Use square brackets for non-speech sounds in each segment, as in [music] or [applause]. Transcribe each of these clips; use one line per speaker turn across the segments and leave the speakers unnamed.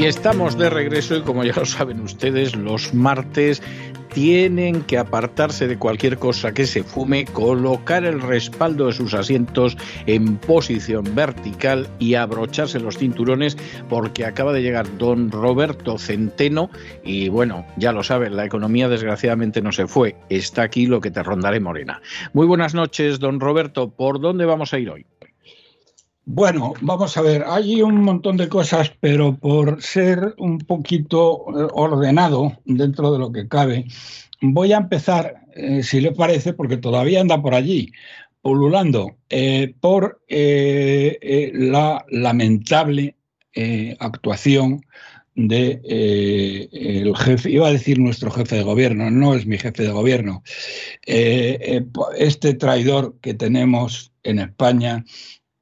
Y estamos de regreso y como ya lo saben ustedes, los martes tienen que apartarse de cualquier cosa que se fume, colocar el respaldo de sus asientos en posición vertical y abrocharse los cinturones porque acaba de llegar don Roberto Centeno y bueno, ya lo saben, la economía desgraciadamente no se fue, está aquí lo que te rondaré morena. Muy buenas noches, don Roberto, ¿por dónde vamos a ir hoy?
Bueno, vamos a ver, hay un montón de cosas, pero por ser un poquito eh, ordenado dentro de lo que cabe, voy a empezar, eh, si le parece, porque todavía anda por allí, pululando, eh, por la lamentable actuación de el jefe, iba a decir nuestro jefe de gobierno, no es mi jefe de gobierno, este traidor que tenemos en España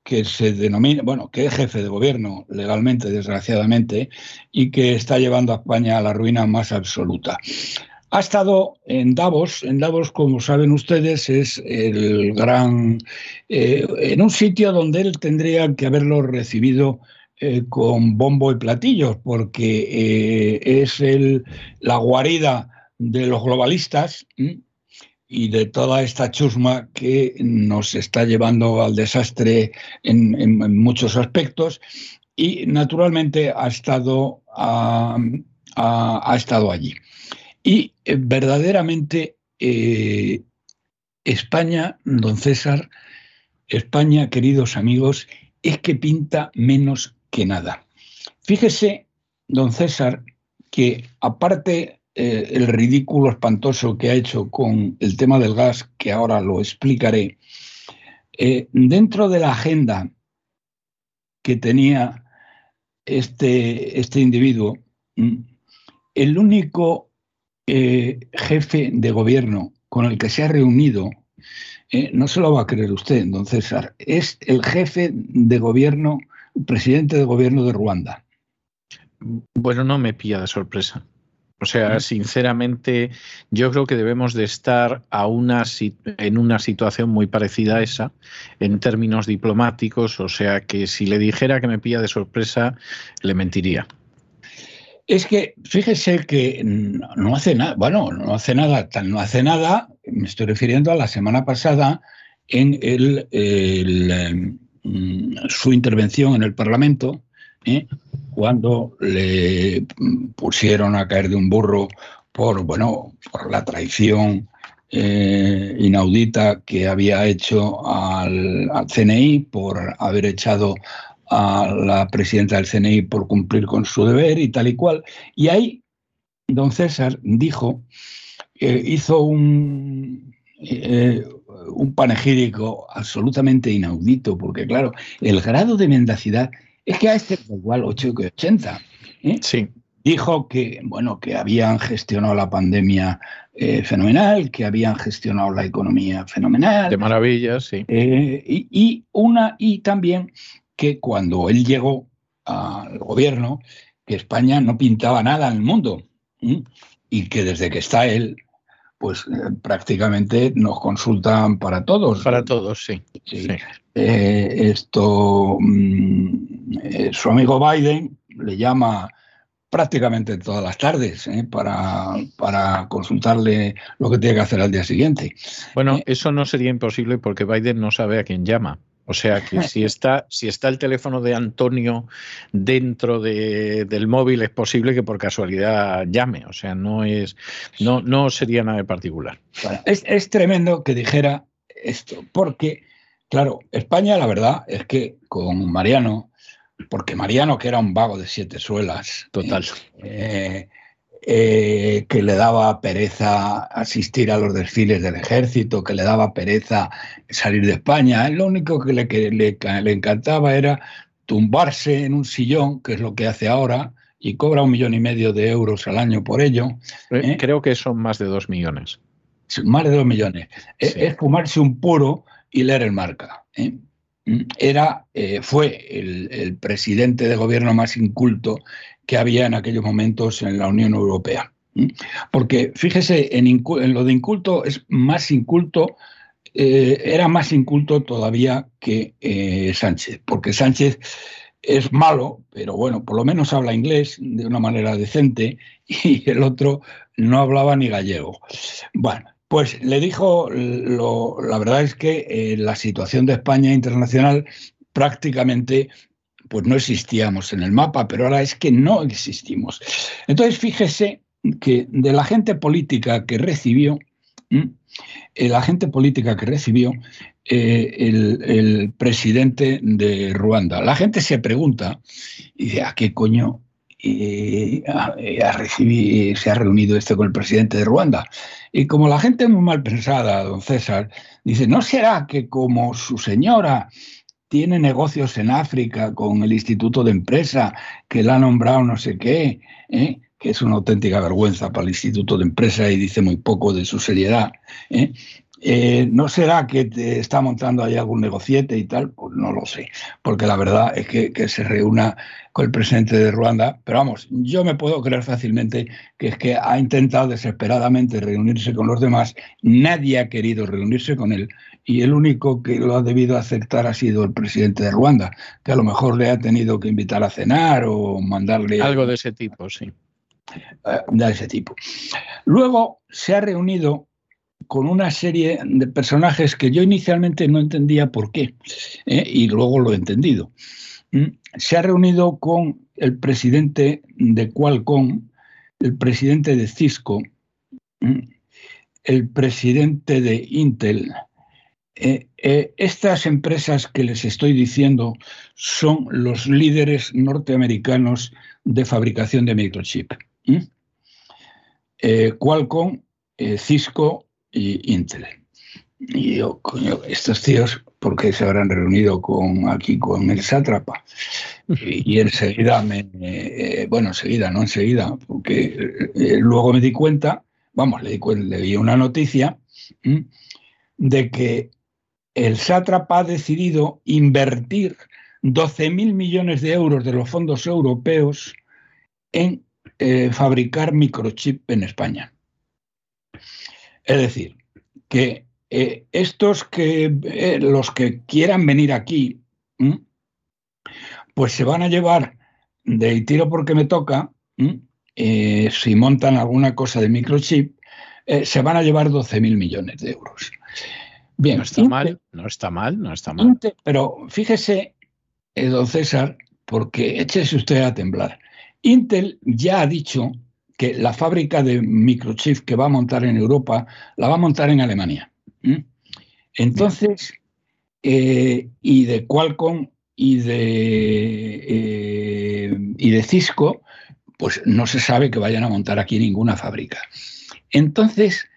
que se denomina, bueno, que es jefe de gobierno legalmente, desgraciadamente, y que está llevando a España a la ruina más absoluta. Ha estado en Davos, en Davos, como saben ustedes, es el gran, eh, en un sitio donde él tendría que haberlo recibido eh, con bombo y platillos, porque eh, es el, la guarida de los globalistas y de toda esta chusma que nos está llevando al desastre en, muchos aspectos y naturalmente ha estado, ha, estado allí. Y eh, verdaderamente eh, España, don César, España, queridos amigos, es que pinta menos que nada. Fíjese, don César, que aparte eh, el ridículo espantoso que ha hecho con el tema del gas, que ahora lo explicaré, eh, dentro de la agenda que tenía este, este individuo, mm, el único eh, jefe de gobierno con el que se ha reunido, no se lo va a creer usted, don César, es el jefe de gobierno, presidente de gobierno de Ruanda.
Bueno, no me pilla de sorpresa. O sea, sinceramente, yo creo que debemos de estar a una, en una situación muy parecida a esa en términos diplomáticos. O sea, que si le dijera que me pilla de sorpresa, le mentiría.
Es que fíjese que no hace nada, bueno, no hace nada, no hace nada, me estoy refiriendo a la semana pasada en el, mm, su intervención en el Parlamento, ¿eh? Cuando le pusieron a caer de un burro por, bueno, por la traición eh, inaudita que había hecho al, CNI, por haber echado a la presidenta del CNI por cumplir con su deber y tal y cual. Y ahí don César dijo, eh, hizo un, un panegírico absolutamente inaudito, porque claro, el grado de mendacidad es que a este igual 8 que 80. ¿eh?
Sí.
Dijo que, bueno, que habían gestionado la pandemia eh, fenomenal, que habían gestionado la economía fenomenal.
De maravilla, sí.
Eh, y, una, y también que cuando él llegó al gobierno, que España no pintaba nada en el mundo. Y que desde que está él, pues prácticamente nos consultan para todos.
Para todos, sí.
sí. Esto, mm, eh, su amigo Biden le llama prácticamente todas las tardes ¿eh? para, para, consultarle lo que tiene que hacer al día siguiente.
Bueno, eh, eso no sería imposible porque Biden no sabe a quién llama. O sea que si está, si está el teléfono de Antonio dentro del móvil, es posible que por casualidad llame. O sea, no es, no, no sería nada de particular.
es, es tremendo que dijera esto, porque, claro, España, la verdad es que con Mariano porque Mariano, que era un vago de siete suelas,
total,
eh, eh, que le daba pereza asistir a los desfiles del ejército, que le daba pereza salir de España. Lo único que le, le, encantaba era tumbarse en un sillón, que es lo que hace ahora, y cobra un millón y medio de euros al año por ello.
¿eh? Creo que son más de dos millones.
Más de dos millones. Es, fumarse un puro y leer el marca. ¿eh? Mm, era, fue el, presidente de gobierno más inculto que había en aquellos momentos en la Unión Europea. Porque fíjese, en, lo de inculto es más inculto, eh, era más inculto todavía que eh, Sánchez, porque Sánchez es malo, pero bueno, por lo menos habla inglés de una manera decente [laughs] y el otro no hablaba ni gallego. Bueno, pues le dijo, la verdad es que eh, la situación de España internacional prácticamente pues no existíamos en el mapa, pero ahora es que no existimos. Entonces, fíjese que de la gente política que recibió, la gente política que recibió eh, el, presidente de Ruanda, la gente se pregunta, y dice, ¿a qué coño eh, se ha reunido este con el presidente de Ruanda? Y como la gente es muy mal pensada, don César, dice, ¿no será que como su señora tiene negocios en África con el Instituto de Empresa, que le ha nombrado no sé qué, ¿eh? que es una auténtica vergüenza para el Instituto de Empresa y dice muy poco de su seriedad. ¿eh? Eh, ¿No será que te está montando ahí algún negociete y tal? Pues no lo sé, porque la verdad es que, que, se reúna con el presidente de Ruanda, pero vamos, yo me puedo creer fácilmente que es que ha intentado desesperadamente reunirse con los demás, nadie ha querido reunirse con él y el único que lo ha debido aceptar ha sido el presidente de Ruanda, que a lo mejor le ha tenido que invitar a cenar o mandarle...
Algo de ese tipo, sí.
Eh, de ese tipo. Luego se ha reunido con una serie de personajes que yo inicialmente no entendía por qué, ¿eh? y luego lo he entendido. Mm, se ha reunido con el presidente de Qualcomm, el presidente de Cisco, mm, el presidente de Intel, eh, eh, estas empresas que les estoy diciendo son los líderes norteamericanos de fabricación de microchip. Eh, Qualcomm, Cisco y Intel. Y yo, coño, estos tíos, ¿por qué se habrán reunido con, aquí con el sátrapa? Y, enseguida, me, bueno, enseguida, no enseguida, porque luego me di cuenta, vamos, le, di, una noticia de que el sátrapa ha decidido invertir 12.000 millones de euros de los fondos europeos en eh, fabricar microchip en España. Es decir, que eh, estos que eh, los que quieran venir aquí, pues se van a llevar de tiro porque me toca, si montan alguna cosa de microchip, se van a llevar 12.000 millones de euros.
Bien, no está mal, no está mal, no está mal.
pero fíjese, eh, don César, porque échese usted a temblar. Intel ya ha dicho que la fábrica de microchip que va a montar en Europa la va a montar en Alemania. Entonces, eh, y de Qualcomm y de, eh, y de Cisco, pues no se sabe que vayan a montar aquí ninguna fábrica. Entonces,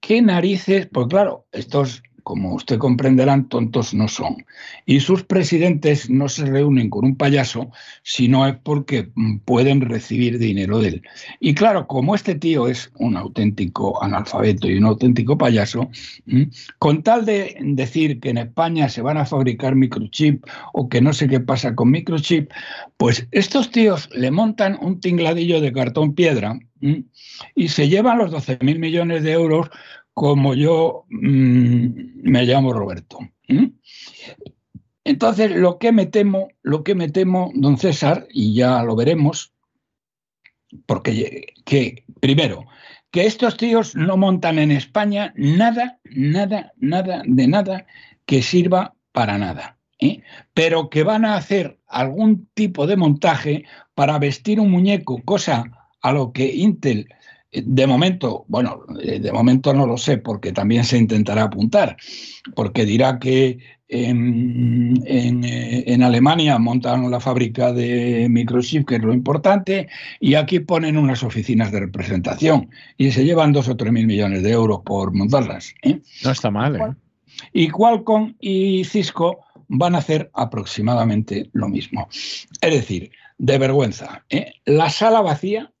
¿qué narices? Pues claro, estos como usted comprenderán, tontos no son. Y sus presidentes no se reúnen con un payaso si no es porque mm, pueden recibir dinero de él. Y claro, como este tío es un auténtico analfabeto y un auténtico payaso, mm, con tal de decir que en España se van a fabricar microchip o que no sé qué pasa con microchip, pues estos tíos le montan un tingladillo de cartón piedra mm, y se llevan los 12.000 millones de euros como yo mm, me llamo Roberto. Entonces, lo que me temo, lo que me temo, don César, y ya lo veremos, porque que, primero, que estos tíos no montan en España nada, nada, nada, de nada que sirva para nada. ¿eh? Pero que van a hacer algún tipo de montaje para vestir un muñeco, cosa a lo que Intel de momento, bueno, de momento no lo sé, porque también se intentará apuntar, porque dirá que en, en, Alemania montan la fábrica de microchip, que es lo importante, y aquí ponen unas oficinas de representación y se llevan dos o tres mil millones de euros por montarlas.
No está mal. ¿eh?
Y Qualcomm y Cisco van a hacer aproximadamente lo mismo. Es decir, de vergüenza. ¿eh? La sala vacía,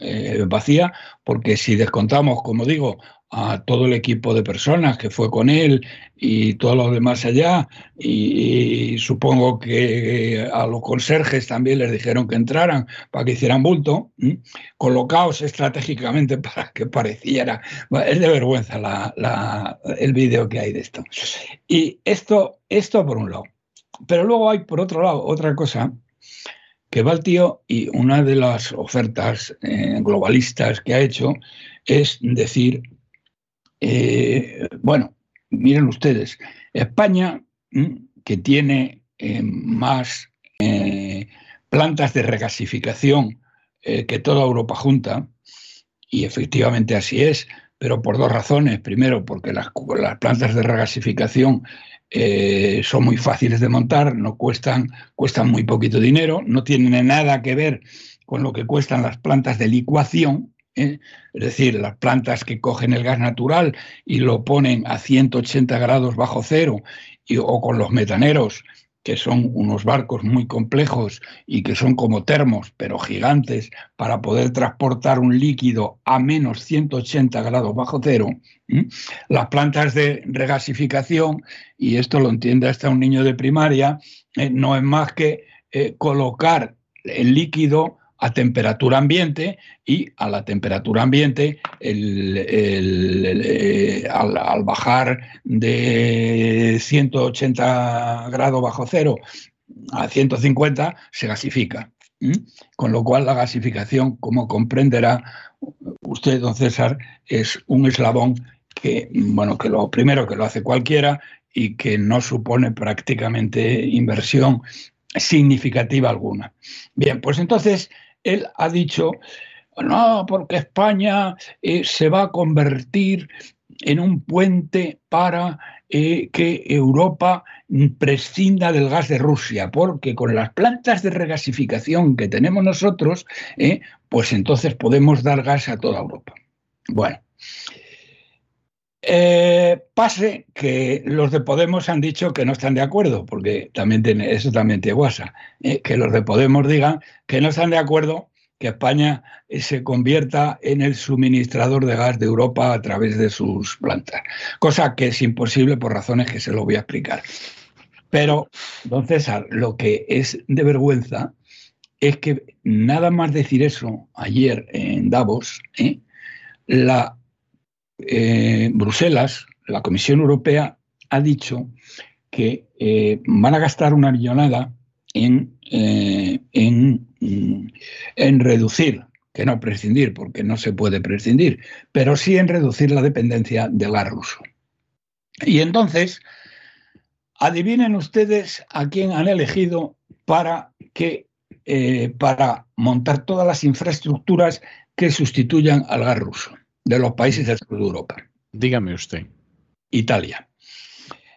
eh, vacía, porque si descontamos, como digo, a todo el equipo de personas que fue con él y todos los demás allá, y, supongo que a los conserjes también les dijeron que entraran para que hicieran bulto, colocados estratégicamente [laughs] para que pareciera. es de vergüenza el vídeo que hay de esto. Y esto, esto por un lado. Pero luego hay, por otro lado, otra cosa que va tío y una de las ofertas eh, globalistas que ha hecho es decir eh, bueno, miren ustedes, España, que tiene eh, más plantas de regasificación que toda Europa junta, y efectivamente así es, pero por dos razones. Primero, porque las, las plantas de regasificación son muy fáciles de montar, no cuestan, cuestan muy poquito dinero, no tienen nada que ver con lo que cuestan las plantas de licuación, ¿eh? es decir, las plantas que cogen el gas natural y lo ponen a 180 grados bajo cero, o con los metaneros, que son unos barcos muy complejos y que son como termos, pero gigantes, para poder transportar un líquido a menos 180 grados bajo cero, las plantas de regasificación, y esto lo entiende hasta un niño de primaria, eh, no es más que eh, colocar el líquido a temperatura ambiente y a la temperatura ambiente eh, al, bajar de 180 grados bajo cero a 150 se gasifica. Con lo cual la gasificación, como comprenderá usted, don César, es un eslabón que, bueno, que lo primero que lo hace cualquiera y que no supone prácticamente inversión significativa alguna. Bien, pues entonces él ha dicho, no, porque España eh, se va a convertir en un puente para eh, que Europa prescinda del gas de Rusia, porque con las plantas de regasificación que tenemos nosotros, eh, pues entonces podemos dar gas a toda Europa. Bueno, pase que los de Podemos han dicho que no están de acuerdo, porque también tiene, eso también tiene guasa, eh, que los de Podemos digan que no están de acuerdo que España eh, se convierta en el suministrador de gas de Europa a través de sus plantas, cosa que es imposible por razones que se lo voy a explicar. Pero, don César, lo que es de vergüenza es que nada más decir eso ayer en Davos, ¿eh? la eh, Bruselas, la Comisión Europea, ha dicho que eh, van a gastar una millonada en, eh, en, en, reducir, que no prescindir, porque no se puede prescindir, pero sí en reducir la dependencia del gas ruso. Y entonces, adivinen ustedes a quién han elegido para que para montar todas las infraestructuras que sustituyan al gas ruso de los países del sur de Europa.
Dígame usted.
Italia.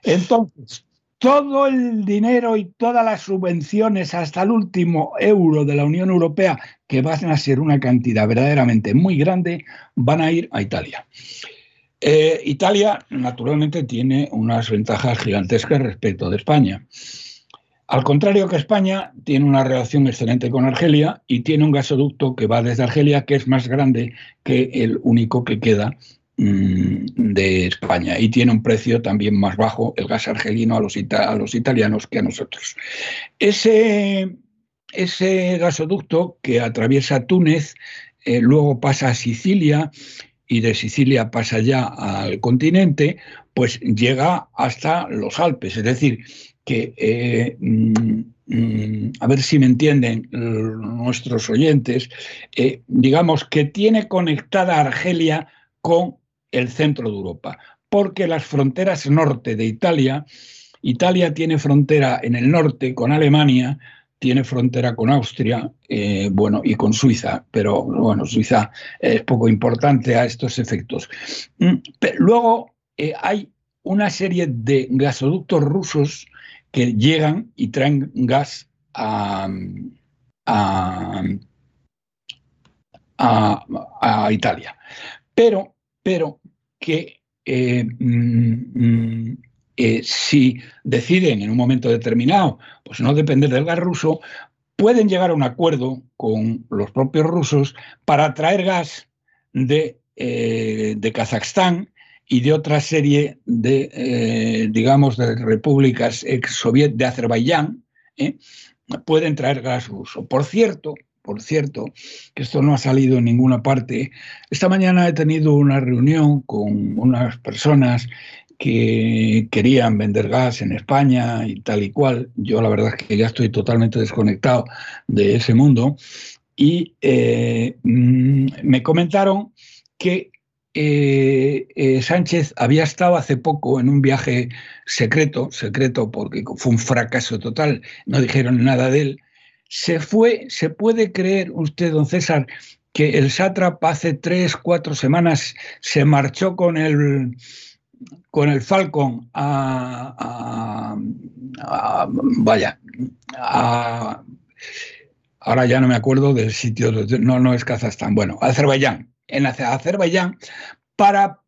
Entonces, todo el dinero y todas las subvenciones hasta el último euro de la Unión Europea, que van a ser una cantidad verdaderamente muy grande, van a ir a Italia. Eh, Italia, naturalmente, tiene unas ventajas gigantescas respecto de España. Al contrario que España, tiene una relación excelente con Argelia y tiene un gasoducto que va desde Argelia, que es más grande que el único que queda mm, de España y tiene un precio también más bajo el gas argelino a los, italianos que a nosotros. Ese, ese gasoducto que atraviesa Túnez, eh, luego pasa a Sicilia y de Sicilia pasa ya al continente, pues llega hasta los Alpes, es decir, que, eh, mm, mm, a ver si me entienden nuestros oyentes, eh, digamos que tiene conectada Argelia con el centro de Europa, porque las fronteras norte de Italia, Italia tiene frontera en el norte con Alemania, tiene frontera con Austria, eh, bueno, y con Suiza, pero bueno, Suiza es poco importante a estos efectos. Mm, luego hay una serie de gasoductos rusos que llegan y traen gas a, Italia. Pero, pero que eh, mm, mm, eh, si deciden en un momento determinado pues no depender del gas ruso, pueden llegar a un acuerdo con los propios rusos para traer gas de, eh, de Kazajstán y de otra serie de, eh, digamos, de repúblicas ex de Azerbaiyán, pueden traer gas ruso. Por cierto, por cierto, que esto no ha salido en ninguna parte. Esta mañana he tenido una reunión con unas personas que querían vender gas en España y tal y cual. Yo la verdad es que ya estoy totalmente desconectado de ese mundo. Y eh, mm, me comentaron que eh, eh, Sánchez había estado hace poco en un viaje secreto, secreto porque fue un fracaso total, no dijeron nada de él. Se fue, se puede creer usted, don César, que el sátrapa hace tres, cuatro semanas se marchó con el con el Falcon a, vaya, ahora ya no me acuerdo del sitio, no, no es Kazajstán, bueno, Azerbaiyán, en Azerbaiyán, para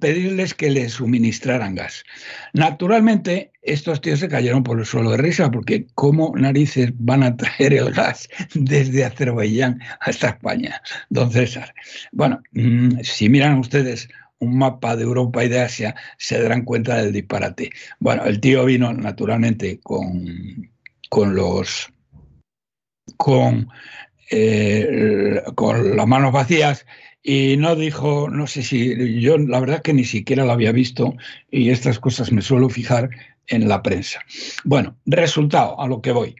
pedirles que les suministraran gas. Naturalmente, estos tíos se cayeron por el suelo de risa, porque ¿cómo narices van a traer el gas desde Azerbaiyán hasta España, don César? Bueno, mm, si miran ustedes un mapa de Europa y de Asia, se darán cuenta del disparate. Bueno, el tío vino naturalmente con, con los con, eh, con las manos vacías y no dijo, no sé si, yo la verdad que ni siquiera lo había visto y estas cosas me suelo fijar en la prensa. Bueno, resultado, a lo que voy.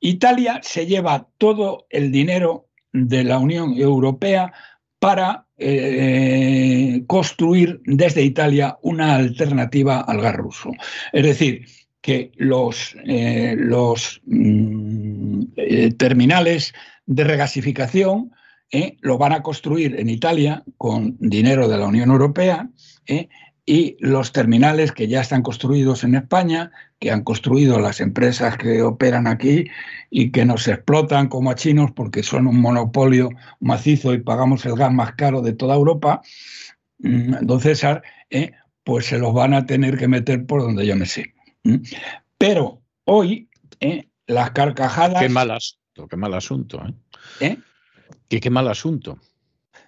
Italia se lleva todo el dinero de la Unión Europea para eh, construir desde Italia una alternativa al gas ruso. Es decir, que los, eh, los mm, terminales de regasificación lo van a construir en Italia con dinero de la Unión Europea y los terminales que ya están construidos en España, que han construido las empresas que operan aquí y que nos explotan como a chinos porque son un monopolio macizo y pagamos el gas más caro de toda Europa, mm, don César, eh, pues se los van a tener que meter por donde yo me sé. Pero hoy eh, las carcajadas...
Qué mal asunto, qué mal asunto. ¿eh? ¿Eh? Qué, qué mal asunto.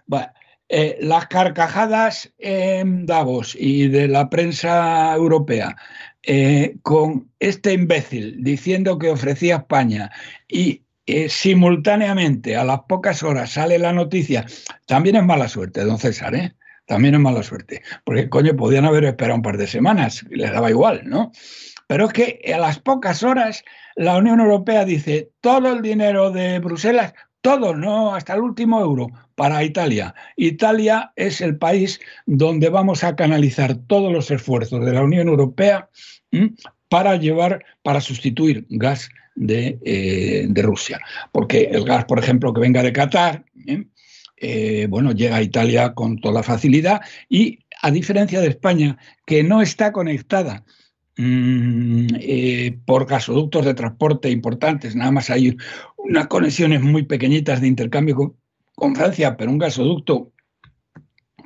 Bueno, eh, las carcajadas en Davos y de la prensa europea eh, con este imbécil diciendo que ofrecía España y eh, simultáneamente a las pocas horas sale la noticia, también es mala suerte, don César, ¿eh? También es mala suerte, porque coño, podían haber esperado un par de semanas, les daba igual, ¿no? Pero es que a las pocas horas la Unión Europea dice todo el dinero de Bruselas todo, no hasta el último euro para Italia. Italia es el país donde vamos a canalizar todos los esfuerzos de la Unión Europea para llevar, para sustituir gas eh, de, Rusia. Porque el gas, por ejemplo, que venga de Qatar, ¿eh? Bueno, llega a Italia con toda facilidad y a diferencia de España, que no está conectada eh, por gasoductos de transporte importantes, nada más hay unas conexiones muy pequeñitas de intercambio con, Francia, pero un gasoducto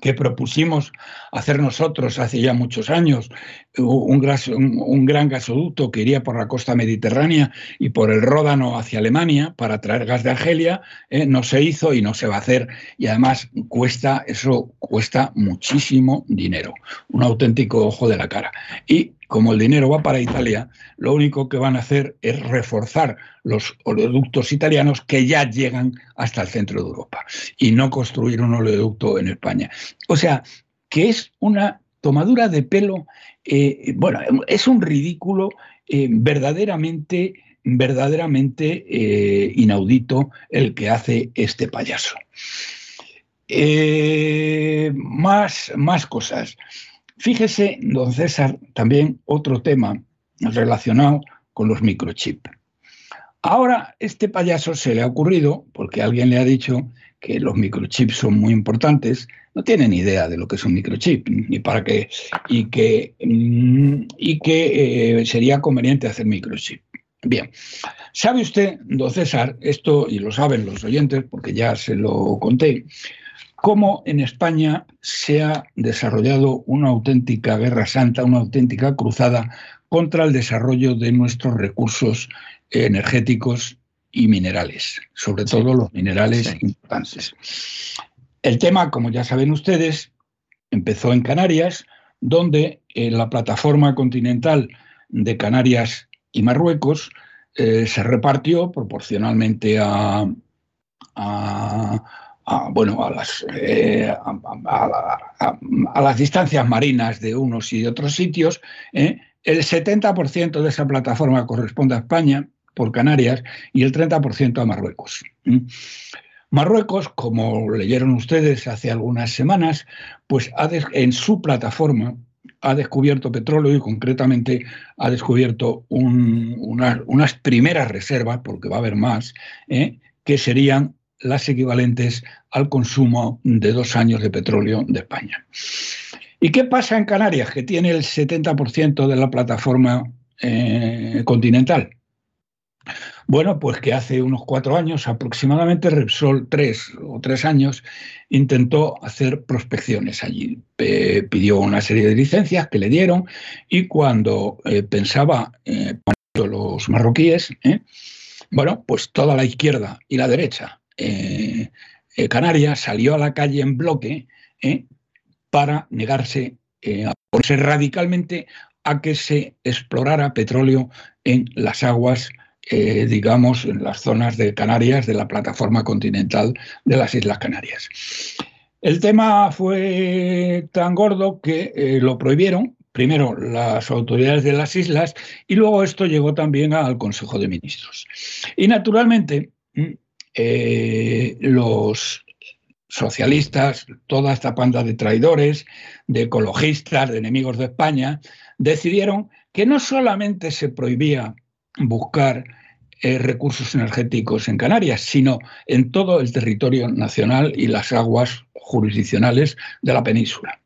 que propusimos hacer nosotros hace ya muchos años, un, un, gran gasoducto que iría por la costa mediterránea y por el Ródano hacia Alemania para traer gas de Argelia, eh, no se hizo y no se va a hacer. Y además cuesta, eso cuesta muchísimo dinero, un auténtico ojo de la cara. Y como el dinero va para Italia, lo único que van a hacer es reforzar los oleoductos italianos que ya llegan hasta el centro de Europa y no construir un oleoducto en España. O sea, que es una tomadura de pelo, eh, bueno, es un ridículo eh, verdaderamente, verdaderamente eh, inaudito el que hace este payaso. más, más cosas. Fíjese, don César, también otro tema relacionado con los microchips. Ahora, este payaso se le ha ocurrido, porque alguien le ha dicho que los microchips son muy importantes, no tiene ni idea de lo que es un microchip, ni para qué, y que, mm, y eh, sería conveniente hacer microchip. Bien, ¿sabe usted, don César, esto, y lo saben los oyentes, porque ya se lo conté, cómo en España se ha desarrollado una auténtica guerra santa, una auténtica cruzada contra el desarrollo de nuestros recursos energéticos y minerales, sobre todo los minerales importantes. El tema, como ya saben ustedes, empezó en Canarias, donde en la plataforma continental de Canarias y Marruecos eh, se repartió proporcionalmente a, bueno, a las, eh, a, las distancias marinas de unos y de otros sitios. ¿eh? El 70% de esa plataforma corresponde a España por Canarias y el 30% a Marruecos. Marruecos, como leyeron ustedes hace algunas semanas, pues en su plataforma ha descubierto petróleo y concretamente ha descubierto unas primeras reservas, porque va a haber más, ¿eh? que serían las equivalentes al consumo de dos años de petróleo de España. ¿Y qué pasa en Canarias, que tiene el 70% de la plataforma eh, continental? Bueno, pues que hace unos cuatro años aproximadamente, Repsol, tres o tres años, intentó hacer prospecciones allí. pidió una serie de licencias que le dieron y cuando eh, pensaba eh, los marroquíes, ¿eh? bueno, pues toda la izquierda y la derecha Canarias salió a la calle en bloque para negarse a ponerse radicalmente a que se explorara petróleo en las aguas eh, digamos, en las zonas de Canarias, de la plataforma continental de las Islas Canarias. El tema fue tan gordo que eh, lo prohibieron, primero las autoridades de las islas, y luego esto llegó también al Consejo de Ministros. Y naturalmente, mm, eh, los socialistas, toda esta panda de traidores, de ecologistas, de enemigos de España, decidieron que no solamente se prohibía buscar eh, recursos energéticos en Canarias, sino en todo el territorio nacional y las aguas jurisdiccionales de la península.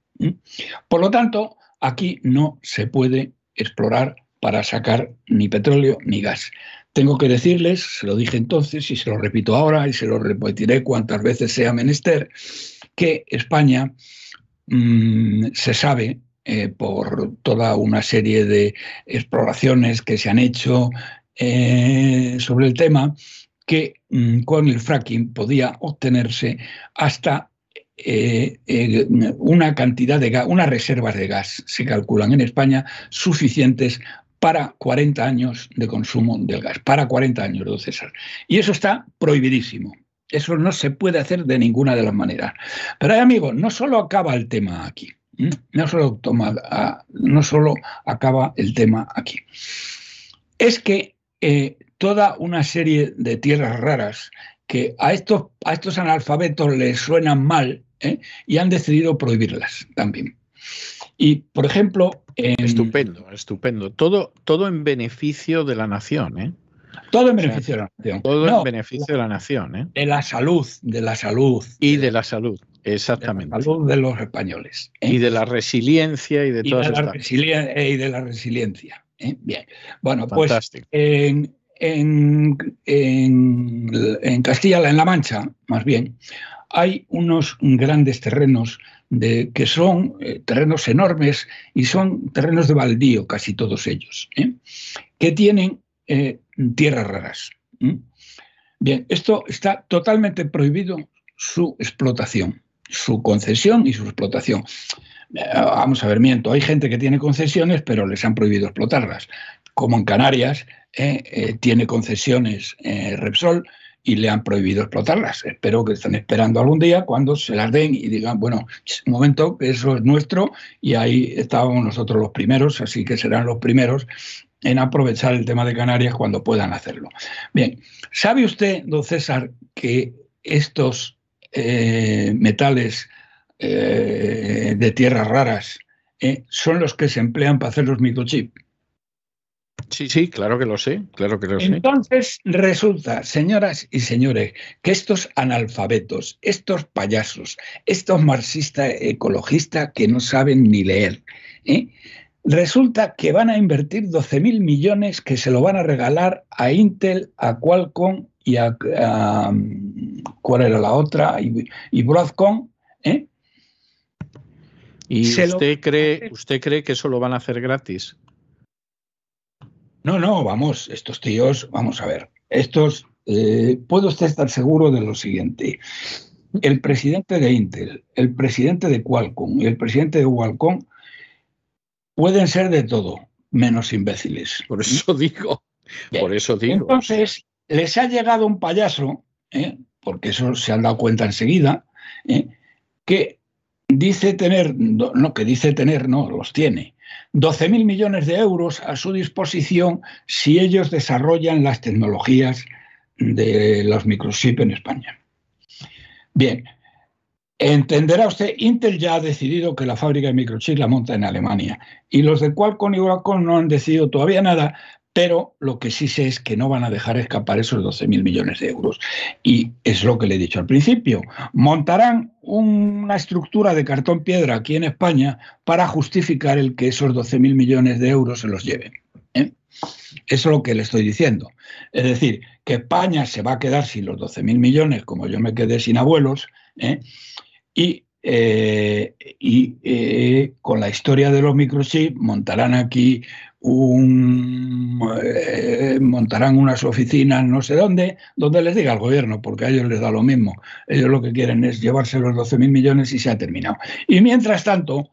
Por lo tanto, aquí no se puede explorar para sacar ni petróleo ni gas. Tengo que decirles, se lo dije entonces y se lo repito ahora y se lo repetiré cuantas veces sea menester, que España mm, se sabe eh, por toda una serie de exploraciones que se han hecho eh, sobre el tema que mm, con el fracking podía obtenerse hasta eh, una cantidad de gas, unas reservas de gas, se calculan en España, suficientes para 40 años de consumo del gas, para 40 años, don César. Y eso está prohibidísimo. Eso no se puede hacer de ninguna de las maneras. Pero, amigos, no solo acaba el tema aquí. No solo, ah, no solo acaba el tema aquí. Es que eh, toda una serie de tierras raras que a estos, a estos analfabetos les suenan mal ¿eh? y han decidido prohibirlas también. Y, por ejemplo...
Estupendo, estupendo. Todo, todo en beneficio de la nación, ¿eh?
Todo en beneficio de la nación.
Todo en beneficio de la nación, ¿eh?
De la salud, de la salud.
Y de la salud, exactamente.
De la salud de los españoles.
Y de la resiliencia y de todas
y de la resiliencia. ¿eh? Bien. Bueno, pues en, en, en, Castilla, en La Mancha, más bien, hay unos grandes terrenos que son eh, terrenos enormes y son terrenos de baldío, casi todos ellos, ¿eh? que tienen tierras raras. Bien, esto está totalmente prohibido su explotación, su concesión y su explotación. Eh, vamos a ver, miento, hay gente que tiene concesiones, pero les han prohibido explotarlas. Como en Canarias, eh, eh, tiene concesiones Repsol y le han prohibido explotarlas. Espero que estén esperando algún día cuando se las den y digan, bueno, un momento, eso es nuestro y ahí estábamos nosotros los primeros, así que serán los primeros en aprovechar el tema de Canarias cuando puedan hacerlo. Bien, ¿sabe usted, don César, que estos metales eh, de tierras raras, eh, son los que se emplean para hacer los microchips.
Sí, sí, claro que lo sé, claro que lo
sé. Entonces resulta, señoras y señores, que estos analfabetos, estos payasos, estos marxistas ecologistas que no saben ni leer, ¿eh? resulta que van a invertir 12 mil millones que se lo van a regalar a Intel, a Qualcomm y a, ¿cuál era la otra? Y, Broadcom, ¿eh?
¿Y usted cree, usted cree que eso lo van a hacer gratis?
No, no, vamos, estos tíos, vamos a ver, estos, eh, puede usted estar seguro de lo siguiente. El presidente de Intel, el presidente de Qualcomm y el presidente de Qualcomm pueden ser de todo, menos imbéciles.
Por eso digo, por eso digo.
Entonces, les ha llegado un payaso, ¿eh? porque eso se han dado cuenta enseguida, ¿eh? que dice tener, no, que dice tener, no, los tiene, 12 mil millones de euros a su disposición si ellos desarrollan las tecnologías de los microchips en España. Bien, entenderá usted, Intel ya ha decidido que la fábrica de microchips la monta en Alemania y los de Qualcomm y Qualcomm no han decidido todavía nada, pero lo que sí sé es que no van a dejar escapar esos 12 mil millones de euros. Y es lo que le he dicho al principio. Montarán una estructura de cartón piedra aquí en España para justificar el que esos 12 mil millones de euros se los lleven. ¿eh? Eso es lo que le estoy diciendo. Es decir, que España se va a quedar sin los 12 mil millones, como yo me quedé sin abuelos, ¿eh? y eh, y con la historia de los microchips montarán aquí un, eh, montarán unas oficinas no sé dónde, donde les diga al gobierno, porque a ellos les da lo mismo. Ellos lo que quieren es llevarse los 12.000 millones y se ha terminado. Y mientras tanto,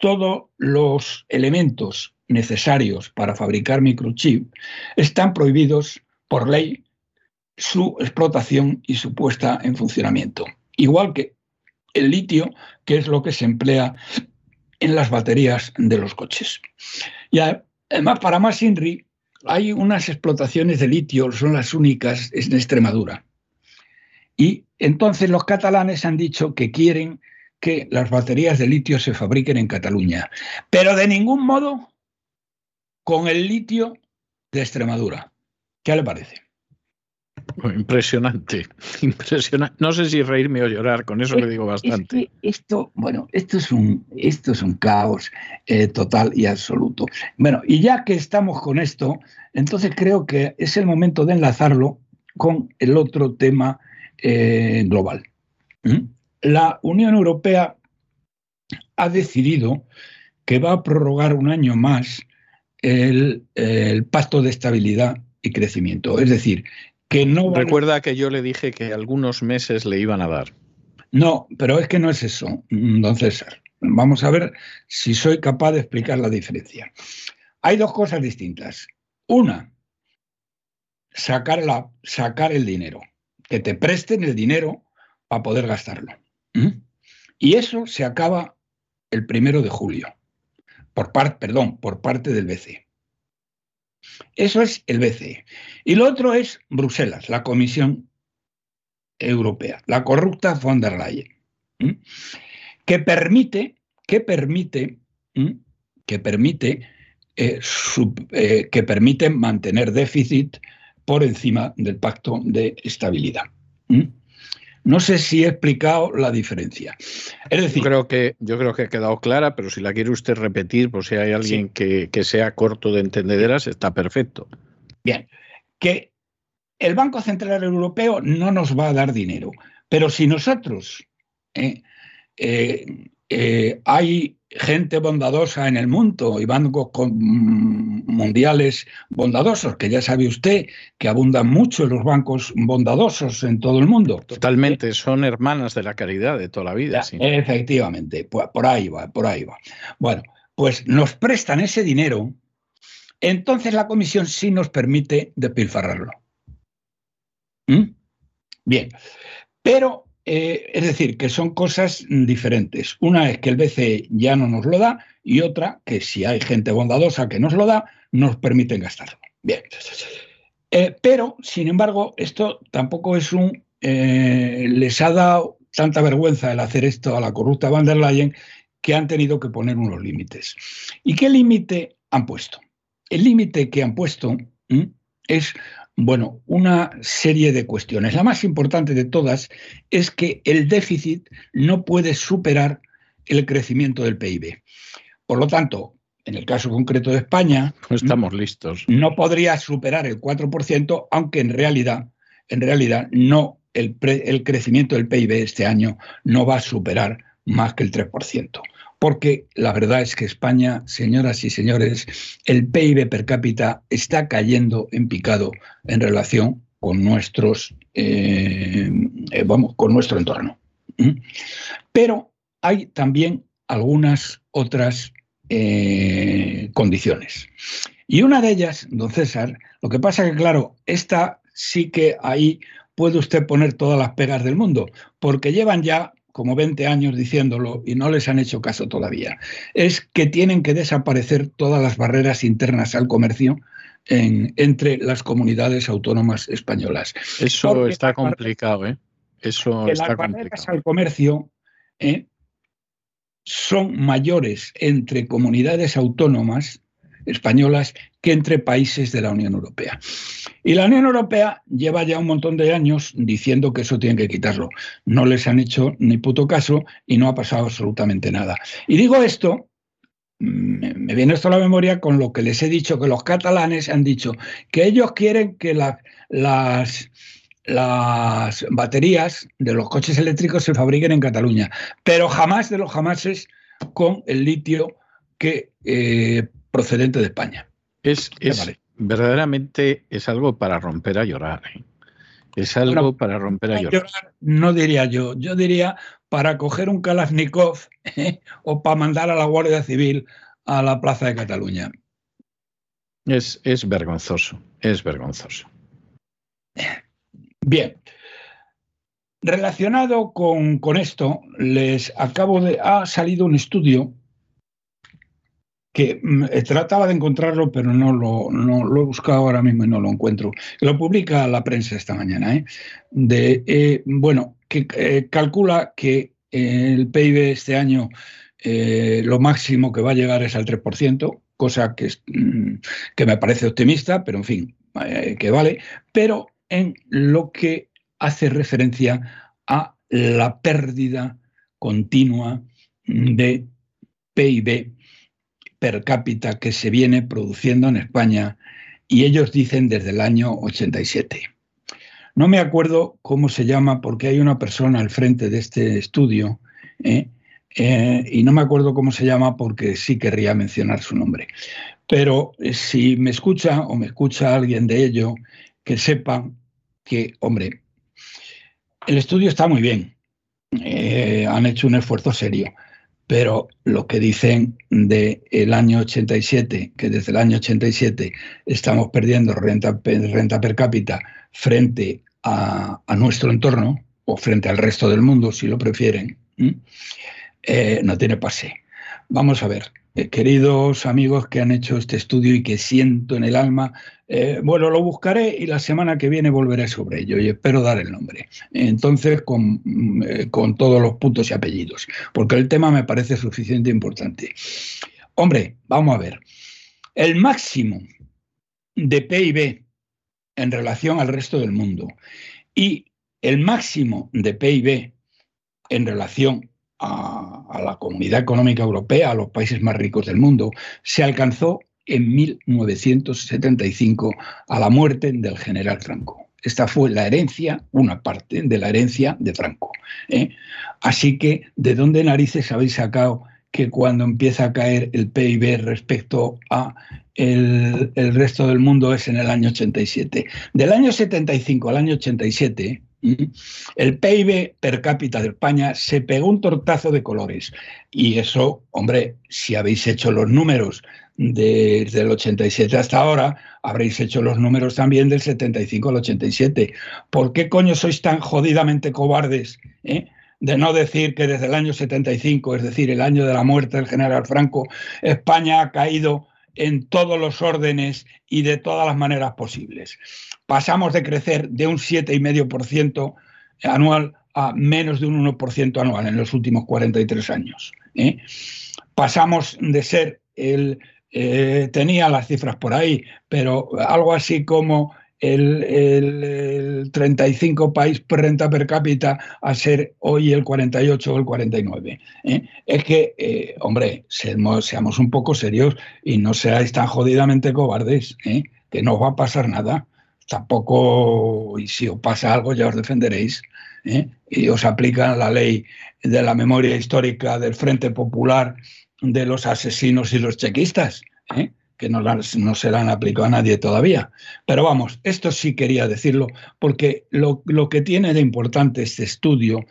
todos los elementos necesarios para fabricar microchip están prohibidos por ley su explotación y su puesta en funcionamiento. Igual que el litio, que es lo que se emplea en las baterías de los coches. Ya Además, para más INRI, hay unas explotaciones de litio, son las únicas en Extremadura. Y entonces los catalanes han dicho que quieren que las baterías de litio se fabriquen en Cataluña, pero de ningún modo con el litio de Extremadura. ¿Qué le parece? [laughs]
Impresionante, impresionante. No sé si reírme o llorar, con eso le digo bastante.
esto, bueno, esto es un, esto es un caos eh, total y absoluto. Bueno, y ya que estamos con esto, entonces creo que es el momento de enlazarlo con el otro tema eh, global. ¿Mm? La Unión Europea ha decidido que va a prorrogar un año más el, el pacto de estabilidad y crecimiento. Es decir,
Recuerda que yo le dije que algunos meses le iban a dar.
No, pero es que no es eso, don César. Vamos a ver si soy capaz de explicar la diferencia. Hay dos cosas distintas. Una, sacar, la, sacar el dinero, que te presten el dinero para poder gastarlo. ¿Mm? Y eso se acaba el primero de julio, por perdón, por parte del BCE. Eso es el BCE. Y lo otro es Bruselas, la Comisión Europea, la corrupta von der Leyen, que permite, que permite, que permite, eh, eh, que permite mantener déficit por encima del pacto de estabilidad. No sé si he explicado la diferencia. Es decir,
yo creo que, yo creo que ha quedado clara, pero si la quiere usted repetir, por si hay alguien que, sea corto de entendederas, está perfecto.
Bien, que el Banco Central Europeo no nos va a dar dinero, pero si nosotros eh, eh, eh, hay gente bondadosa en el mundo y bancos mundiales bondadosos, que ya sabe usted que abundan mucho los bancos bondadosos en todo el mundo.
Totalmente, son hermanas de la caridad de toda la vida. Sí.
Efectivamente, pues por ahí va, por ahí va. Bueno, pues nos prestan ese dinero, entonces la comisión sí nos permite despilfarrarlo. ¿Mm? Bien, pero eh, es decir, que son cosas diferentes. Una es que el BCE ya no nos lo da y otra que si hay gente bondadosa que nos lo da, nos permiten gastarlo. Bien. Eh, pero, sin embargo, esto tampoco es un... Eh, les ha dado tanta vergüenza el hacer esto a la corrupta van der Leyen que han tenido que poner unos límites. ¿Y qué límite han puesto? el límite que han puesto es, bueno, una serie de cuestiones. La más importante de todas es que el déficit no puede superar el crecimiento del PIB. Por lo tanto, en el caso concreto de España,
estamos listos.
No podría superar el 4%, aunque en realidad, en realidad no el, el crecimiento del PIB este año no va a superar más que el 3%. Porque la verdad es que España, señoras y señores, el PIB per cápita está cayendo en picado en relación con nuestros, eh, eh, vamos, con nuestro entorno. Pero hay también algunas otras eh, condiciones. Y una de ellas, don César, lo que pasa que, claro, esta sí que ahí puede usted poner todas las pegas del mundo, porque llevan ya como 20 años diciéndolo y no les han hecho caso todavía, es que tienen que desaparecer todas las barreras internas al comercio entre las comunidades autónomas españolas.
Eso está complicado, ¿eh? Eso
está las barreras al comercio ¿eh? son mayores entre comunidades autónomas españolas que entre países de la Unión Europea. Y la Unión Europea lleva ya un montón de años diciendo que eso tienen que quitarlo. No les han hecho ni puto caso y no ha pasado absolutamente nada. Y digo esto, me viene esto a la memoria con lo que les he dicho, que los catalanes han dicho que ellos quieren que las, las baterías de los coches eléctricos se fabriquen en Cataluña, pero jamás de los jamases con el litio que eh, procedente de España.
Es, verdaderamente es algo para romper a llorar. ¿eh? Es algo para romper a llorar.
No diría yo, yo diría para coger un Kalashnikov [laughs] ¿eh? o para mandar a la Guardia Civil a la Plaza de Cataluña.
Es, es vergonzoso, es vergonzoso.
Bien. Relacionado con, con, esto, les acabo de. Ha salido un estudio que mm, eh, trataba de encontrarlo, pero no lo, lo, he buscado ahora mismo y no lo encuentro. Lo publica la prensa esta mañana. ¿eh? De, eh, bueno, que calcula que el PIB este año lo máximo que va a llegar es al 3%, cosa que, mm, que me parece optimista, pero en fin, que vale. Pero en lo que hace referencia a la pérdida continua de PIB per cápita que se viene produciendo en España y ellos dicen desde el año 87. No me acuerdo cómo se llama porque hay una persona al frente de este estudio ¿eh? Eh, y no me acuerdo cómo se llama porque sí querría mencionar su nombre. Pero eh, si me escucha o me escucha alguien de ello, que sepan que, hombre, el estudio está muy bien. han hecho un esfuerzo serio pero lo que dicen del el año 87, que desde el año 87 estamos perdiendo renta, renta per cápita frente a, nuestro entorno, o frente al resto del mundo, si lo prefieren, eh, no tiene pase. Vamos a ver, eh, queridos amigos que han hecho este estudio y que siento en el alma, eh, bueno, lo buscaré y la semana que viene volveré sobre ello y espero dar el nombre. Entonces, con, mm, eh, con todos los puntos y apellidos, porque el tema me parece suficiente importante. Hombre, vamos a ver. El máximo de PIB en relación al resto del mundo y el máximo de PIB en relación a, la Comunidad Económica Europea, a los países más ricos del mundo, se alcanzó en 1975 a la muerte del general Franco. Esta fue la herencia, una parte de la herencia de Franco. ¿eh? Así que, ¿de dónde narices habéis sacado que cuando empieza a caer el PIB respecto a el, el, resto del mundo es en el año 87? Del año 75 al año 87, el PIB per cápita de España se pegó un tortazo de colores. Y eso, hombre, si habéis hecho los números desde el 87 hasta ahora, habréis hecho los números también del 75 al 87. ¿Por qué coño sois tan jodidamente cobardes eh, de no decir que desde el año 75, es decir, el año de la muerte del general Franco, España ha caído en todos los órdenes y de todas las maneras posibles? pasamos de crecer de un 7,5% anual a menos de un 1% anual en los últimos 43 años. ¿eh? Pasamos de ser el, eh, tenía las cifras por ahí, pero algo así como el, 35 país per renta per cápita a ser hoy el 48 o el 49. ¿eh? Es que, eh, hombre, seamos, un poco serios y no seáis tan jodidamente cobardes, ¿eh? que no os va a pasar nada. Tampoco, y si os pasa algo, ya os defenderéis. Y os aplican la ley de la memoria histórica del Frente Popular de los asesinos y los chequistas. ¿eh? Que no, se la han aplicado a nadie todavía. Pero vamos, esto sí quería decirlo, porque lo, que tiene de importante este estudio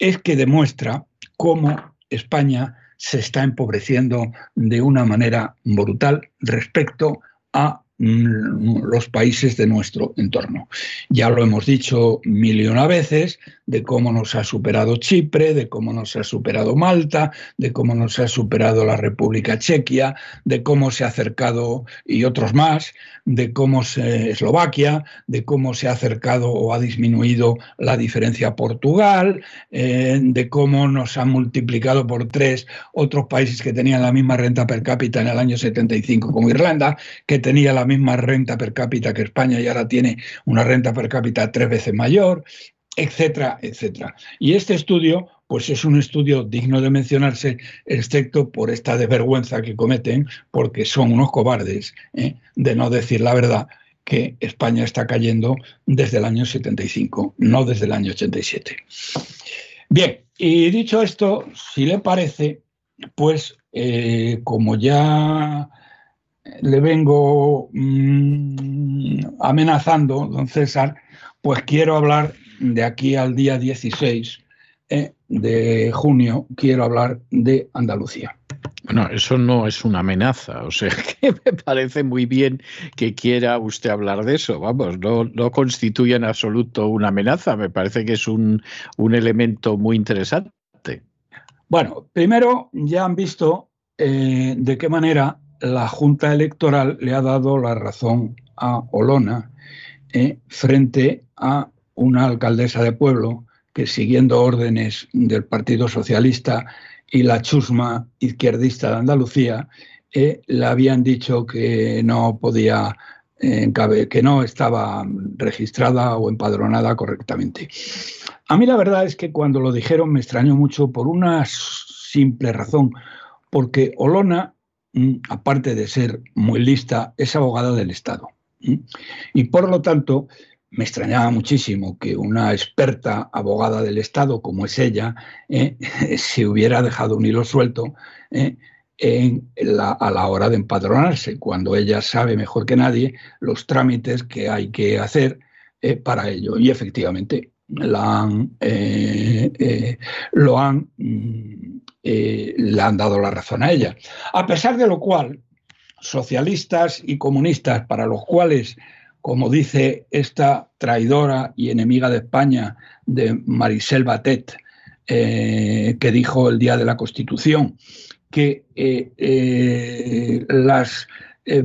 es que demuestra cómo España se está empobreciendo de una manera brutal respecto a los países de nuestro entorno. Ya lo hemos dicho mil y una veces de cómo nos ha superado Chipre, de cómo nos ha superado Malta, de cómo nos ha superado la República Chequia, de cómo se ha acercado y otros más, de cómo se, Eslovaquia, de cómo se ha acercado o ha disminuido la diferencia Portugal, eh, de cómo nos han multiplicado por tres otros países que tenían la misma renta per cápita en el año 75 como Irlanda, que tenía la misma renta per cápita que España y ahora tiene una renta per cápita tres veces mayor, etcétera, etcétera. Y este estudio, pues es un estudio digno de mencionarse, excepto por esta desvergüenza que cometen, porque son unos cobardes ¿eh? de no decir la verdad que España está cayendo desde el año 75, no desde el año 87. Bien, y dicho esto, si le parece, pues eh, como ya le vengo mm, amenazando, don César, pues quiero hablar de aquí al día 16 eh, de junio, quiero hablar de Andalucía.
Bueno, eso no es una amenaza, o sea [laughs] que me parece muy bien que quiera usted hablar de eso, vamos, no, no constituye en absoluto una amenaza, me parece que es un, un elemento muy interesante.
Bueno, primero ya han visto eh, de qué manera la Junta Electoral le ha dado la razón a Olona eh, frente a una alcaldesa de pueblo que siguiendo órdenes del Partido Socialista y la chusma izquierdista de Andalucía, eh, le habían dicho que no podía, eh, que no estaba registrada o empadronada correctamente. A mí la verdad es que cuando lo dijeron me extrañó mucho por una simple razón, porque Olona aparte de ser muy lista, es abogada del Estado. Y por lo tanto, me extrañaba muchísimo que una experta abogada del Estado como es ella eh, [laughs] se hubiera dejado un hilo suelto eh, a la hora de empadronarse, cuando ella sabe mejor que nadie los trámites que hay que hacer eh, para ello. Y efectivamente lo han mm, eh, le han dado la razón a ella. A pesar de lo cual, socialistas y comunistas, para los cuales, como dice esta traidora y enemiga de España de Marisel Batet, eh, que dijo el día de la Constitución, que eh, las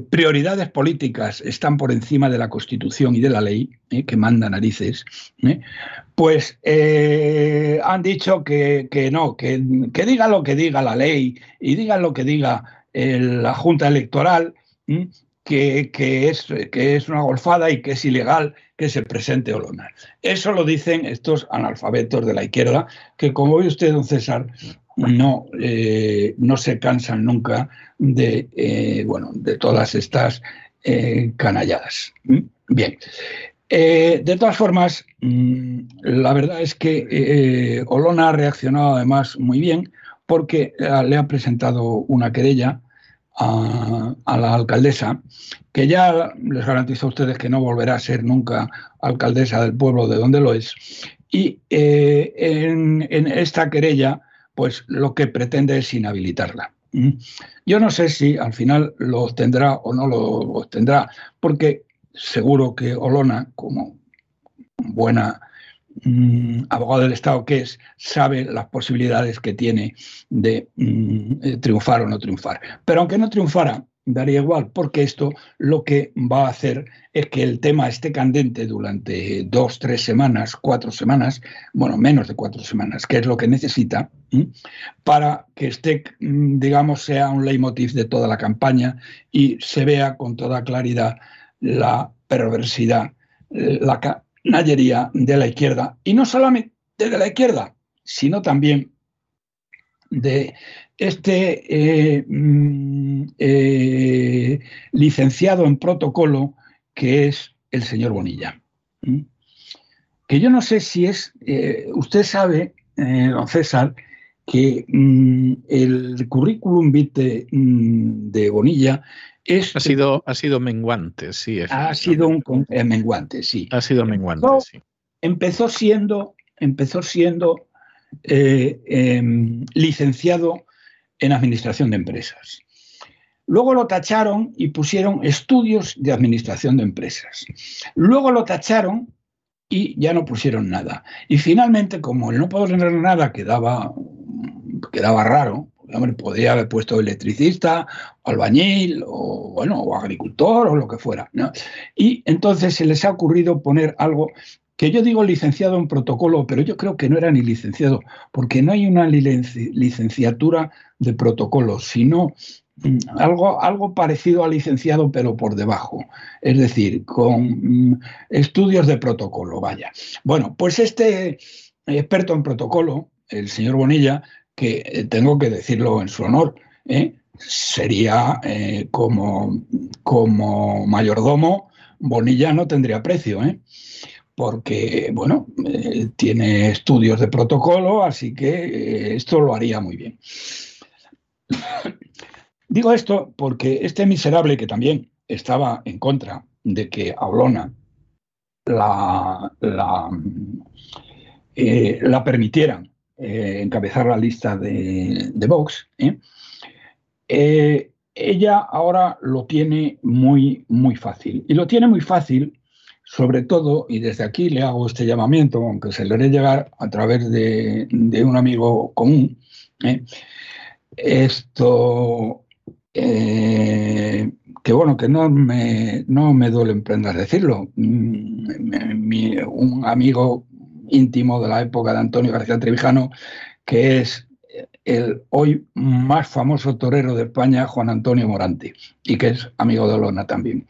prioridades políticas están por encima de la Constitución y de la ley, que manda narices, pues eh, han dicho que, no, que, diga lo que diga la ley y diga lo que diga la Junta Electoral, que, es, que es una golfada y que es ilegal que se presente Olona. Eso lo dicen estos analfabetos de la izquierda, que como ve usted, don César, no, eh, no se cansan nunca de, eh, bueno, de todas estas canalladas. Bien, eh, de todas formas, mm, la verdad es que eh, Olona ha reaccionado además muy bien porque eh, le ha presentado una querella a, la alcaldesa, que ya les garantizo a ustedes que no volverá a ser nunca alcaldesa del pueblo de donde lo es. Y en, esta querella, pues lo que pretende es inhabilitarla. ¿Mm? Yo no sé si al final lo obtendrá o no lo obtendrá, porque seguro que Olona, como buena mm, abogado del Estado que es, sabe las posibilidades que tiene de mm, eh, triunfar o no triunfar. Pero aunque no triunfara, daría igual, porque esto lo que va a hacer es que el tema esté candente durante dos, tres semanas, cuatro semanas, bueno, menos de cuatro semanas, que es lo que necesita, para que esté, mm, digamos, sea un leitmotiv de toda la campaña y se vea con toda claridad la perversidad, la canallería de la izquierda, y no solamente de la izquierda, sino también de este eh, mm, eh, licenciado en protocolo que es el señor Bonilla. Que yo no sé si es, eh, usted sabe, don César, que mm, el currículum vitae mm, de Bonilla
Ha sido, ha sido menguante, sí.
Ha sido un menguante, sí.
Ha sido menguante, sí.
Empezó siendo, empezó siendo em, licenciado en administración de empresas. Luego lo tacharon y pusieron estudios de administración de empresas. Luego lo tacharon y ya no pusieron nada. Y finalmente, como el no poner nada quedaba, quedaba raro, hombre, podría haber puesto electricista, albañil, o bueno, o agricultor, o lo que fuera. Y entonces se les ha ocurrido poner algo que yo digo licenciado en protocolo, pero yo creo que no era ni licenciado, porque no hay una licenciatura de protocolo, sino mm, algo, algo parecido a licenciado, pero por debajo, es decir, con mm, estudios de protocolo, vaya. Bueno, pues este experto en protocolo, el señor Bonilla, que eh, tengo que decirlo en su honor, ¿eh? sería eh, como, como mayordomo, Bonilla no tendría precio, porque, bueno, tiene estudios de protocolo, así que esto lo haría muy bien. [coughs] Digo esto porque este miserable que también estaba en contra de que Aulona la, la, la permitieran encabezar la lista de, Vox, ella ahora lo tiene muy, muy fácil. Y lo tiene muy fácil sobre todo, y desde aquí le hago este llamamiento, aunque se le haré llegar a través de, un amigo común, ¿eh? esto, eh, que bueno, que no me, no me duele en prendas decirlo, mm, un amigo íntimo de la época de Antonio García Trevijano, que es el hoy más famoso torero de España, Juan Antonio Morante, y que es amigo de Olona también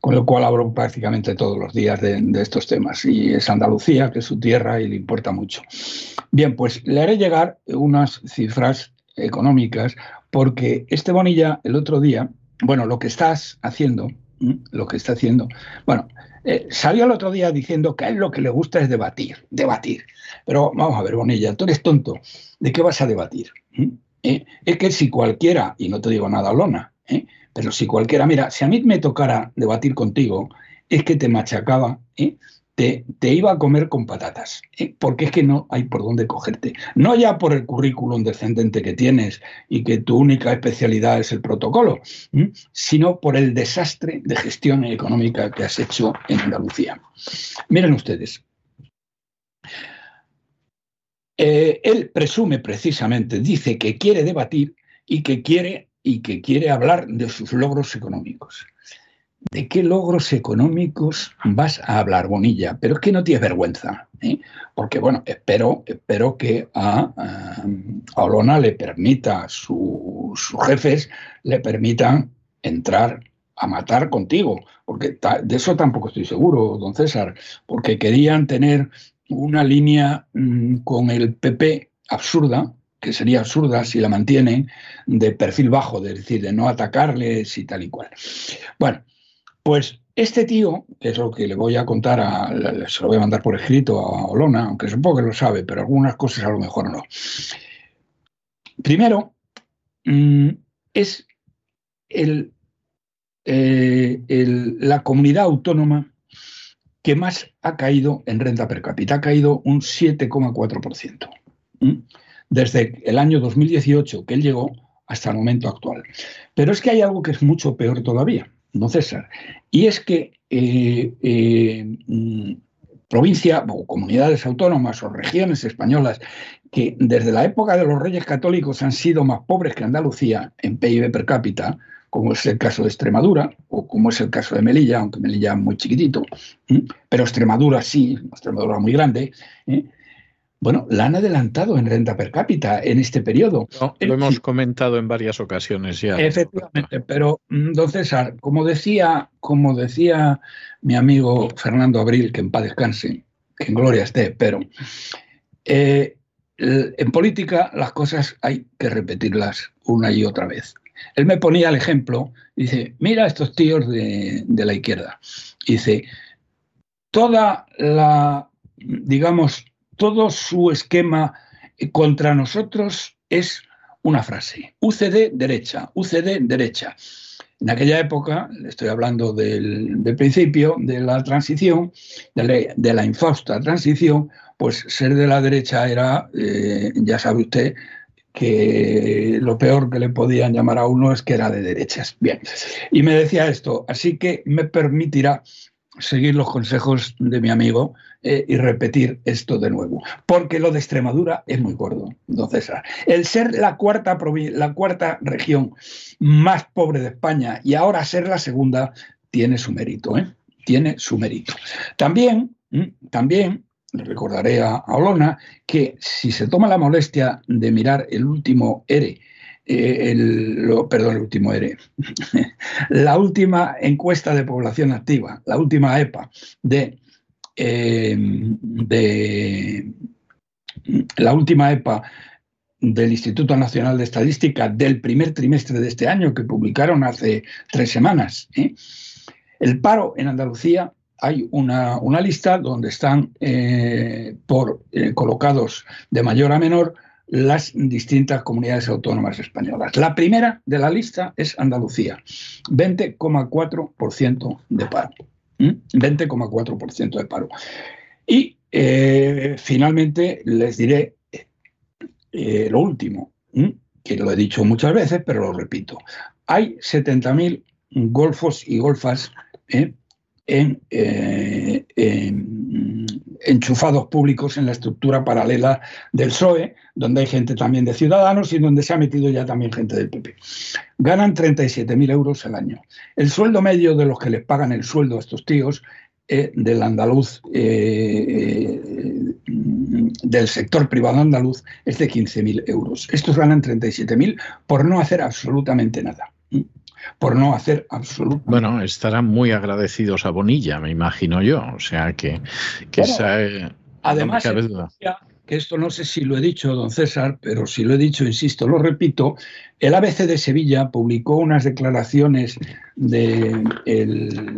con lo cual hablo prácticamente todos los días de, estos temas. Y es Andalucía, que es su tierra y le importa mucho. Bien, pues le haré llegar unas cifras económicas, porque este Bonilla el otro día, bueno, lo que estás haciendo, lo que está haciendo, bueno, eh, salió el otro día diciendo que a él lo que le gusta es debatir, debatir. Pero vamos a ver, Bonilla, tú eres tonto, ¿de qué vas a debatir? ¿Eh? Es que si cualquiera, y no te digo nada, Lona, ¿eh? Pero si cualquiera, mira, si a mí me tocara debatir contigo, es que te machacaba, ¿eh? Te, iba a comer con patatas, ¿eh? porque es que no hay por dónde cogerte. No ya por el currículum descendente que tienes y que tu única especialidad es el protocolo, sino por el desastre de gestión económica que has hecho en Andalucía. Miren ustedes. Eh, él presume precisamente, dice que quiere debatir y que quiere y que quiere hablar de sus logros económicos. ¿De qué logros económicos vas a hablar, Bonilla? Pero es que no tienes vergüenza, ¿eh? porque bueno, espero, espero que a, Olona le permita, sus jefes le permitan entrar a matar contigo, porque de eso tampoco estoy seguro, don César, porque querían tener una línea mm, con el PP absurda, que sería absurda si la mantienen, de perfil bajo, es decir, de no atacarles y tal y cual. Bueno, pues este tío, que es lo que le voy a contar, a, se lo voy a mandar por escrito a Olona, aunque supongo que lo sabe, pero algunas cosas a lo mejor no. Primero, mm, es el, eh, la comunidad autónoma que más ha caído en renta per cápita, ha caído un 7,4% desde el año 2018 que él llegó hasta el momento actual. Pero es que hay algo que es mucho peor todavía, no César, y es que eh, eh, mm, provincia o comunidades autónomas o regiones españolas que desde la época de los reyes católicos han sido más pobres que Andalucía en PIB per cápita, como es el caso de Extremadura o como es el caso de Melilla, aunque Melilla es muy chiquitito, pero Extremadura sí, Extremadura muy grande, ¿eh? Bueno, la han adelantado en renta per cápita en este periodo.
lo hemos comentado en varias ocasiones ya.
Efectivamente, pero mm, don César, como decía, como decía mi amigo Fernando Abril, que en paz descanse, que en gloria esté, pero eh, en política las cosas hay que repetirlas una y otra vez. Él me ponía el ejemplo, dice, mira estos tíos de, de la izquierda. dice, toda la, digamos, todo su esquema contra nosotros es una frase, UCD derecha, UCD derecha. En aquella época, estoy hablando del, principio de la transición, de la, infausta transición, pues ser de la derecha era, eh, ya sabe usted, que lo peor que le podían llamar a uno es que era de derechas. Bien, y me decía esto, así que me permitirá seguir los consejos de mi amigo eh, y repetir esto de nuevo. Porque lo de Extremadura es muy gordo, don César. El ser la cuarta, la cuarta región más pobre de España y ahora ser la segunda tiene su mérito, ¿eh? Tiene su mérito. También, también recordaré a, Olona que si se toma la molestia de mirar el último ERE, eh, el, perdón, el último ERE, [laughs] la última encuesta de población activa, la última EPA de, eh, de la última EPA del Instituto Nacional de Estadística del primer trimestre de este año que publicaron hace tres semanas. ¿eh? El paro en Andalucía hay una, lista donde están eh, por, colocados de mayor a menor las distintas comunidades autónomas españolas. La primera de la lista es Andalucía, 20,4% de paro. 20,4% de paro. Y eh, finalmente les diré lo último, que lo he dicho muchas veces, pero lo repito. Hay 70.000 golfos y golfas eh, en, enchufados públicos en la estructura paralela del PSOE, donde hay gente también de Ciudadanos y donde se ha metido ya también gente del PP. Ganan 37.000 euros al año. El sueldo medio de los que les pagan el sueldo a estos tíos eh, del andaluz, eh, del sector privado andaluz, es de 15.000 euros. Estos ganan 37.000 por no hacer absolutamente nada por no hacer absolutamente.
Bueno, estarán muy agradecidos a Bonilla, me imagino yo. O sea que, que
eh, además, que esto no sé si lo he dicho, don César, pero si lo he dicho, insisto, lo repito, el ABC de Sevilla publicó unas declaraciones del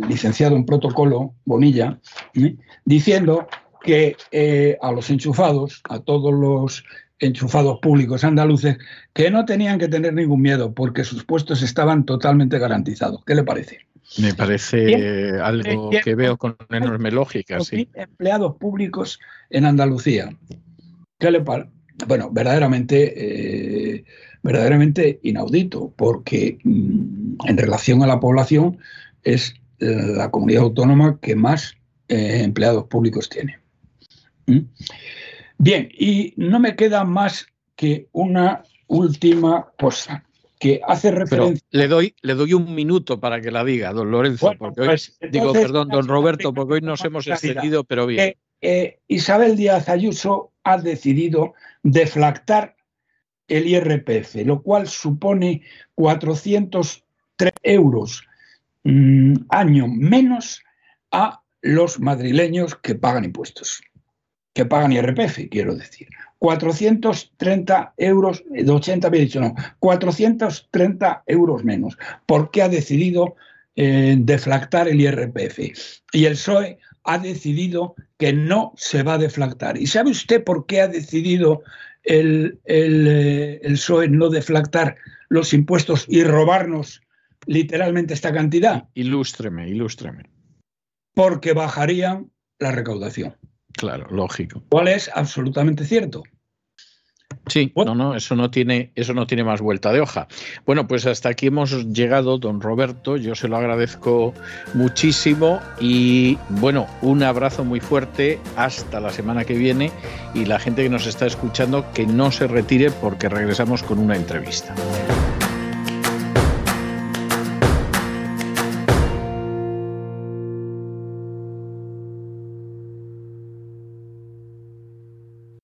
licenciado en protocolo, Bonilla, ¿eh? diciendo que eh, a los enchufados, a todos los enchufados públicos andaluces que no tenían que tener ningún miedo porque sus puestos estaban totalmente garantizados. ¿Qué le parece?
Me parece algo que veo con enorme lógica. Sí.
Empleados públicos en Andalucía. ¿Qué le parece? Bueno, verdaderamente, eh, verdaderamente inaudito, porque mm, en relación a la población es la comunidad autónoma que más eh, empleados públicos tiene. ¿Mm? Bien, y no me queda más que una última cosa que hace referencia.
le doy, le doy un minuto para que la diga, don Lorenzo, porque hoy, pues, digo, perdón, don Roberto, porque hoy nos hemos excedido, pero bien.
Eh, Isabel Díaz Ayuso ha decidido deflactar el IRPF, lo cual supone 403 euros mm, año menos a los madrileños que pagan impuestos que pagan IRPF, quiero decir. 430 euros, de 80 había dicho no, 430 euros menos. ¿Por qué ha decidido eh, deflactar el IRPF? Y el PSOE ha decidido que no se va a deflactar. ¿Y sabe usted por qué ha decidido el, el, eh, el PSOE no deflactar los impuestos y robarnos literalmente esta cantidad?
Ilústreme, ilústreme.
Porque bajarían la recaudación.
Claro, lógico.
¿Cuál es absolutamente cierto?
Sí, no, no, eso no tiene, eso no tiene más vuelta de hoja. Bueno, pues hasta aquí hemos llegado, don Roberto. Yo se lo agradezco muchísimo y bueno, un abrazo muy fuerte hasta la semana que viene y la gente que nos está escuchando que no se retire porque regresamos con una entrevista.